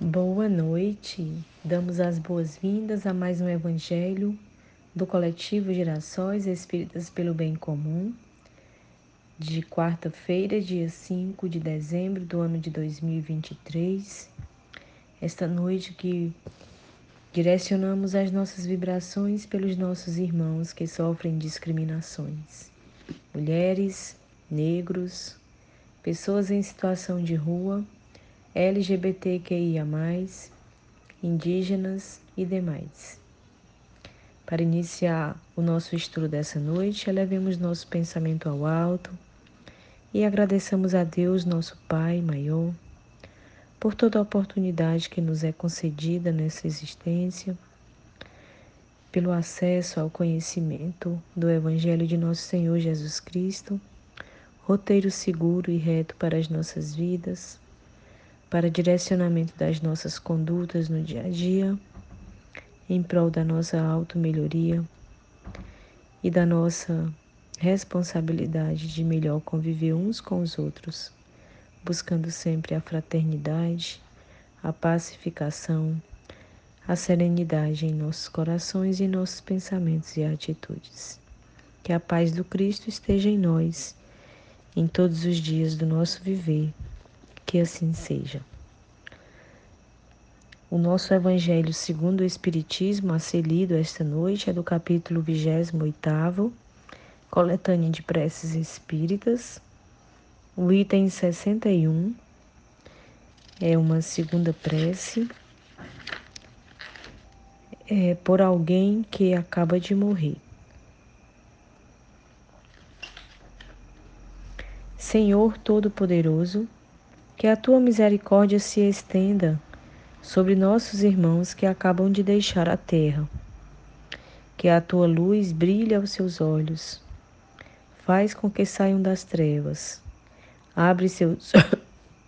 Boa noite. Damos as boas-vindas a mais um evangelho do coletivo Gerações Espíritas pelo Bem Comum, de quarta-feira, dia 5 de dezembro do ano de 2023. Esta noite que direcionamos as nossas vibrações pelos nossos irmãos que sofrem discriminações. Mulheres, negros, pessoas em situação de rua, LGBTQIA, indígenas e demais. Para iniciar o nosso estudo dessa noite, elevemos nosso pensamento ao alto e agradeçamos a Deus, nosso Pai maior, por toda a oportunidade que nos é concedida nessa existência, pelo acesso ao conhecimento do Evangelho de nosso Senhor Jesus Cristo, roteiro seguro e reto para as nossas vidas para direcionamento das nossas condutas no dia a dia, em prol da nossa auto-melhoria e da nossa responsabilidade de melhor conviver uns com os outros, buscando sempre a fraternidade, a pacificação, a serenidade em nossos corações e nossos pensamentos e atitudes. Que a paz do Cristo esteja em nós, em todos os dias do nosso viver que assim seja. O nosso Evangelho segundo o Espiritismo a ser lido esta noite é do capítulo 28, coletânea de preces espíritas, o item 61 é uma segunda prece é, por alguém que acaba de morrer. Senhor Todo-Poderoso, que a tua misericórdia se estenda sobre nossos irmãos que acabam de deixar a terra. Que a tua luz brilhe aos seus olhos. Faz com que saiam das trevas. Abre seus,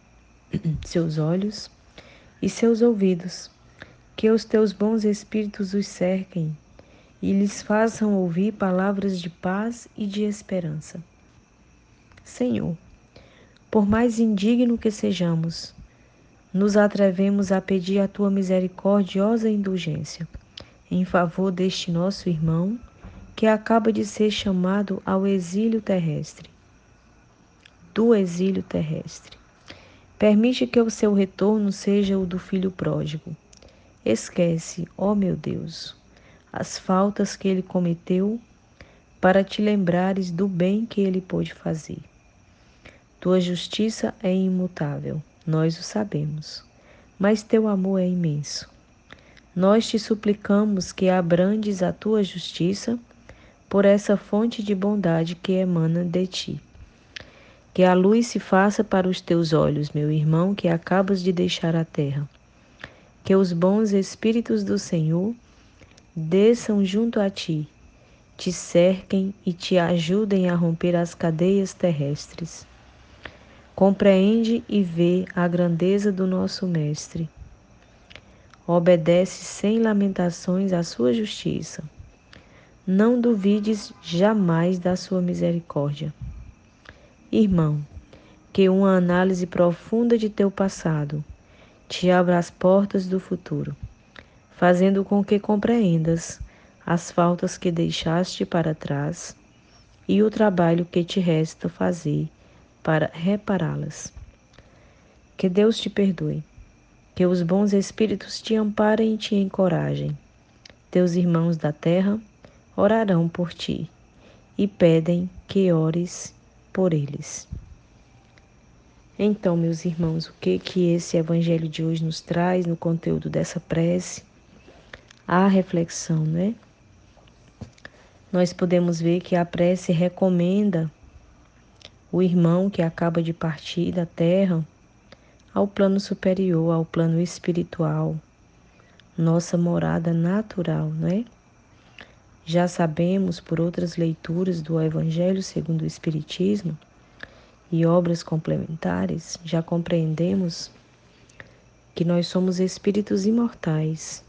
seus olhos e seus ouvidos. Que os teus bons espíritos os cerquem e lhes façam ouvir palavras de paz e de esperança. Senhor, por mais indigno que sejamos, nos atrevemos a pedir a tua misericordiosa indulgência em favor deste nosso irmão que acaba de ser chamado ao exílio terrestre. Do exílio terrestre. Permite que o seu retorno seja o do filho pródigo. Esquece, ó meu Deus, as faltas que ele cometeu para te lembrares do bem que ele pôde fazer. Tua justiça é imutável, nós o sabemos, mas teu amor é imenso. Nós te suplicamos que abrandes a tua justiça por essa fonte de bondade que emana de ti. Que a luz se faça para os teus olhos, meu irmão, que acabas de deixar a terra. Que os bons espíritos do Senhor desçam junto a ti, te cerquem e te ajudem a romper as cadeias terrestres Compreende e vê a grandeza do nosso Mestre. Obedece sem lamentações à sua justiça. Não duvides jamais da sua misericórdia. Irmão, que uma análise profunda de teu passado te abra as portas do futuro, fazendo com que compreendas as faltas que deixaste para trás e o trabalho que te resta fazer para repará-las. Que Deus te perdoe, que os bons espíritos te amparem e te encorajem. Teus irmãos da terra orarão por ti e pedem que ores por eles. Então, meus irmãos, o que que esse evangelho de hoje nos traz no conteúdo dessa prece? A reflexão, né? Nós podemos ver que a prece recomenda o irmão que acaba de partir da terra ao plano superior, ao plano espiritual, nossa morada natural, não é? Já sabemos por outras leituras do Evangelho segundo o Espiritismo e obras complementares, já compreendemos que nós somos espíritos imortais,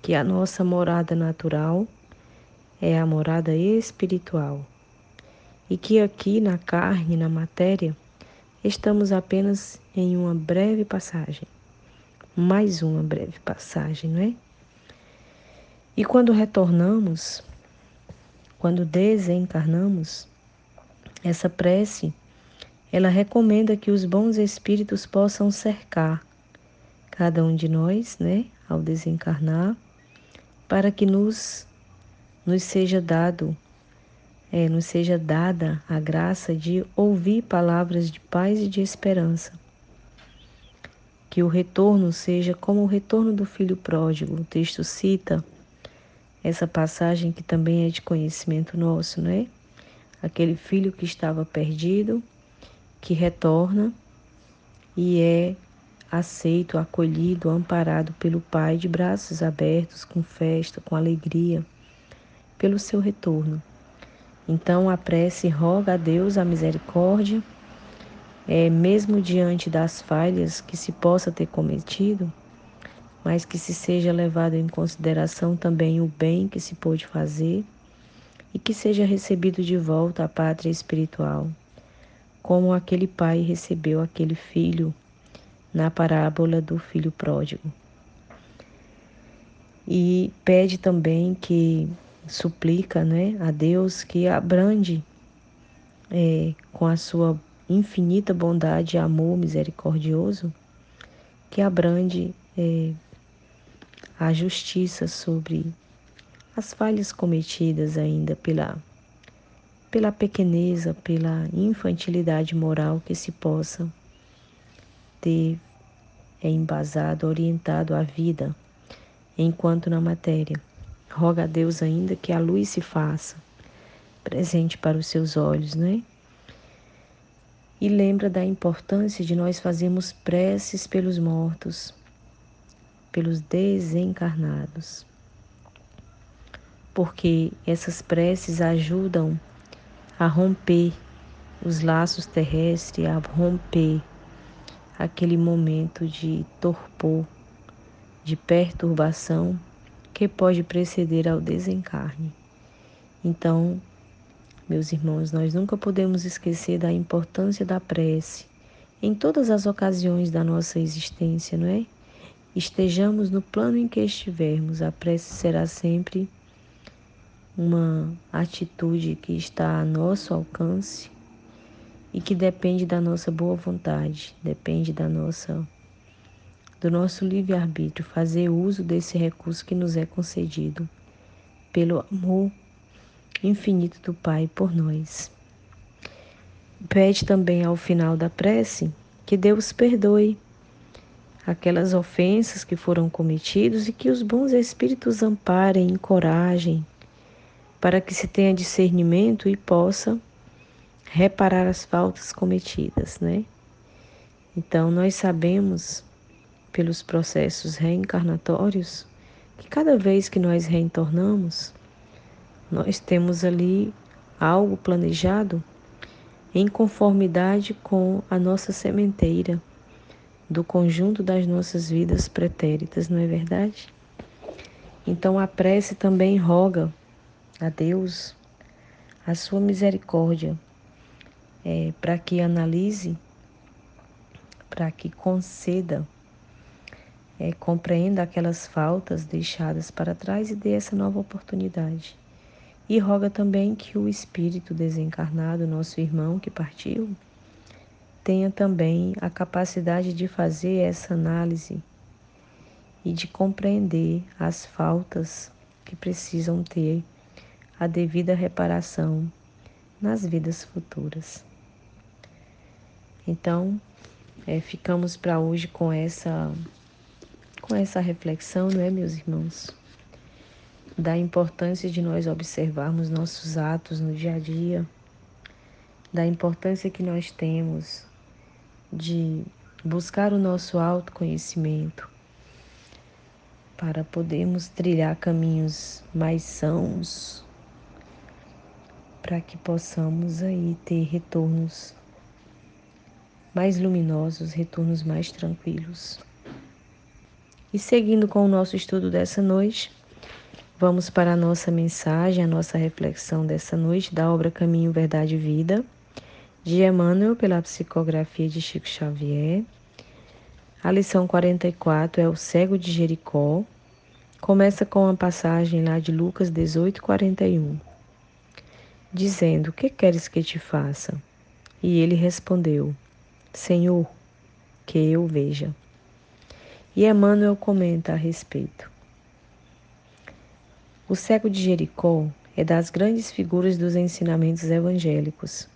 que a nossa morada natural é a morada espiritual e que aqui na carne, na matéria, estamos apenas em uma breve passagem, mais uma breve passagem, não é? E quando retornamos, quando desencarnamos, essa prece, ela recomenda que os bons espíritos possam cercar cada um de nós, né, ao desencarnar, para que nos nos seja dado é, nos seja dada a graça de ouvir palavras de paz e de esperança. Que o retorno seja como o retorno do filho pródigo. O texto cita essa passagem que também é de conhecimento nosso, não é? Aquele filho que estava perdido, que retorna e é aceito, acolhido, amparado pelo Pai de braços abertos, com festa, com alegria, pelo seu retorno. Então a prece roga a Deus a misericórdia, é, mesmo diante das falhas que se possa ter cometido, mas que se seja levado em consideração também o bem que se pôde fazer e que seja recebido de volta à pátria espiritual, como aquele pai recebeu aquele filho na parábola do filho pródigo. E pede também que suplica né, a Deus que abrande é, com a sua infinita bondade e amor misericordioso, que abrande é, a justiça sobre as falhas cometidas ainda pela, pela pequeneza, pela infantilidade moral que se possa ter é embasado, orientado a vida enquanto na matéria. Roga a Deus ainda que a luz se faça presente para os seus olhos, né? E lembra da importância de nós fazermos preces pelos mortos, pelos desencarnados. Porque essas preces ajudam a romper os laços terrestres, a romper aquele momento de torpor, de perturbação que pode preceder ao desencarne. Então, meus irmãos, nós nunca podemos esquecer da importância da prece em todas as ocasiões da nossa existência, não é? Estejamos no plano em que estivermos, a prece será sempre uma atitude que está a nosso alcance e que depende da nossa boa vontade, depende da nossa do nosso livre-arbítrio fazer uso desse recurso que nos é concedido pelo amor infinito do Pai por nós. Pede também ao final da prece que Deus perdoe aquelas ofensas que foram cometidas e que os bons espíritos amparem, encorajem, para que se tenha discernimento e possa reparar as faltas cometidas, né? Então nós sabemos pelos processos reencarnatórios que cada vez que nós reentornamos, nós temos ali algo planejado em conformidade com a nossa sementeira do conjunto das nossas vidas pretéritas, não é verdade? Então a prece também roga a Deus a sua misericórdia é, para que analise, para que conceda, é, compreenda aquelas faltas deixadas para trás e dê essa nova oportunidade. E roga também que o espírito desencarnado, nosso irmão que partiu, tenha também a capacidade de fazer essa análise e de compreender as faltas que precisam ter a devida reparação nas vidas futuras. Então, é, ficamos para hoje com essa com essa reflexão, não é, meus irmãos? Da importância de nós observarmos nossos atos no dia a dia, da importância que nós temos de buscar o nosso autoconhecimento para podermos trilhar caminhos mais sãos, para que possamos aí ter retornos mais luminosos, retornos mais tranquilos. E seguindo com o nosso estudo dessa noite, vamos para a nossa mensagem, a nossa reflexão dessa noite da obra Caminho, Verdade e Vida, de Emmanuel, pela psicografia de Chico Xavier. A lição 44 é o cego de Jericó. Começa com a passagem lá de Lucas 18, 41, dizendo: O que queres que te faça? E ele respondeu: Senhor, que eu veja. E Emmanuel comenta a respeito. O cego de Jericó é das grandes figuras dos ensinamentos evangélicos.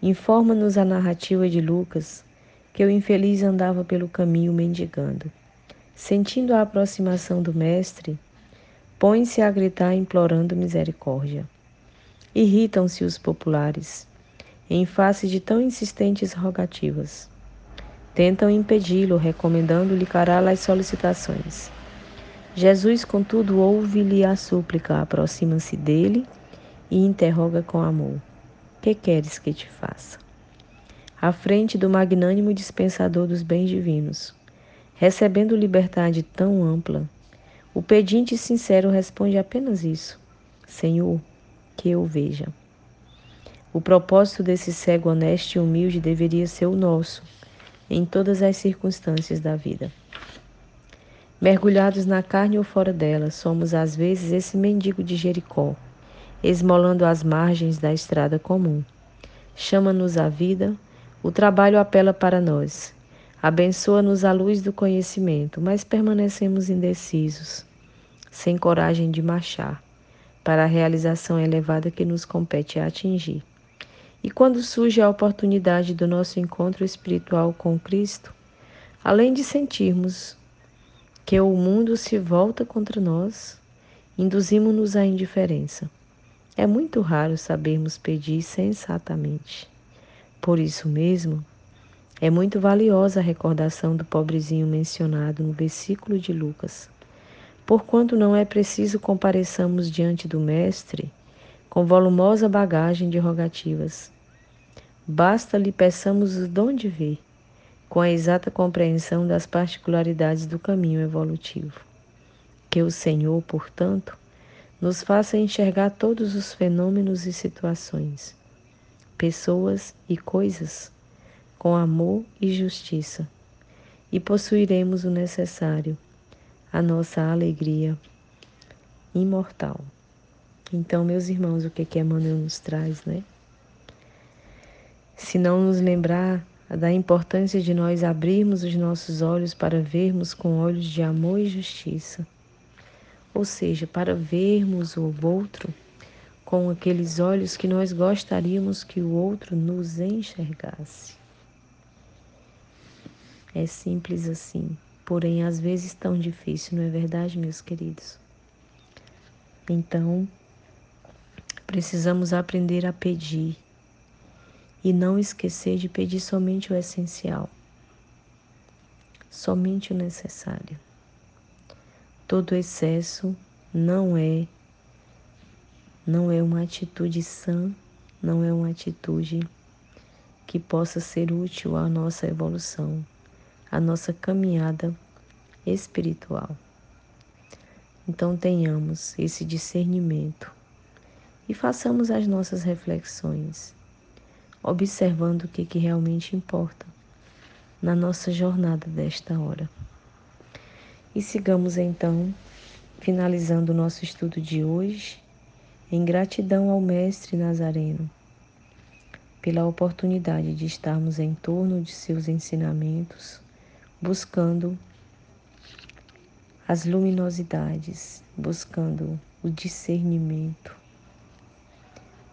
Informa-nos a narrativa de Lucas que o infeliz andava pelo caminho mendigando. Sentindo a aproximação do Mestre, põe-se a gritar implorando misericórdia. Irritam-se os populares, em face de tão insistentes rogativas. Tentam impedi-lo, recomendando-lhe calar as solicitações. Jesus, contudo, ouve-lhe a súplica, aproxima-se dele e interroga com amor: Que queres que te faça? À frente do magnânimo dispensador dos bens divinos, recebendo liberdade tão ampla, o pedinte sincero responde apenas isso: Senhor, que eu veja. O propósito desse cego honesto e humilde deveria ser o nosso em todas as circunstâncias da vida. Mergulhados na carne ou fora dela, somos às vezes esse mendigo de Jericó, esmolando as margens da estrada comum. Chama-nos a vida, o trabalho apela para nós. Abençoa-nos a luz do conhecimento, mas permanecemos indecisos, sem coragem de marchar para a realização elevada que nos compete atingir. E quando surge a oportunidade do nosso encontro espiritual com Cristo, além de sentirmos que o mundo se volta contra nós, induzimos-nos à indiferença. É muito raro sabermos pedir sensatamente. Por isso mesmo, é muito valiosa a recordação do pobrezinho mencionado no versículo de Lucas. Porquanto não é preciso compareçamos diante do Mestre com volumosa bagagem de rogativas, Basta lhe peçamos o dom de ver, com a exata compreensão das particularidades do caminho evolutivo. Que o Senhor, portanto, nos faça enxergar todos os fenômenos e situações, pessoas e coisas, com amor e justiça, e possuiremos o necessário, a nossa alegria imortal. Então, meus irmãos, o que que Emmanuel nos traz, né? Se não nos lembrar da importância de nós abrirmos os nossos olhos para vermos com olhos de amor e justiça, ou seja, para vermos o outro com aqueles olhos que nós gostaríamos que o outro nos enxergasse. É simples assim, porém às vezes tão difícil, não é verdade, meus queridos? Então, precisamos aprender a pedir e não esquecer de pedir somente o essencial, somente o necessário. Todo excesso não é não é uma atitude sã, não é uma atitude que possa ser útil à nossa evolução, à nossa caminhada espiritual. Então tenhamos esse discernimento e façamos as nossas reflexões observando o que, que realmente importa na nossa jornada desta hora. E sigamos então, finalizando o nosso estudo de hoje, em gratidão ao Mestre Nazareno, pela oportunidade de estarmos em torno de seus ensinamentos, buscando as luminosidades, buscando o discernimento,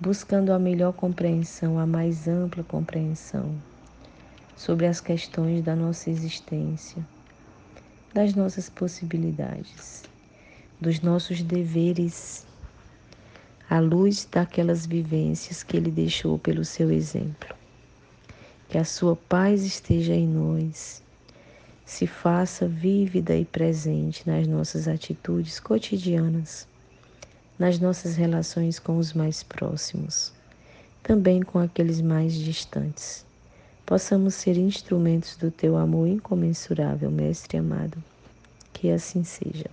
buscando a melhor compreensão, a mais ampla compreensão sobre as questões da nossa existência, das nossas possibilidades, dos nossos deveres, à luz daquelas vivências que Ele deixou pelo seu exemplo. Que a sua paz esteja em nós, se faça vívida e presente nas nossas atitudes cotidianas nas nossas relações com os mais próximos, também com aqueles mais distantes. Possamos ser instrumentos do teu amor incomensurável, Mestre amado. Que assim seja.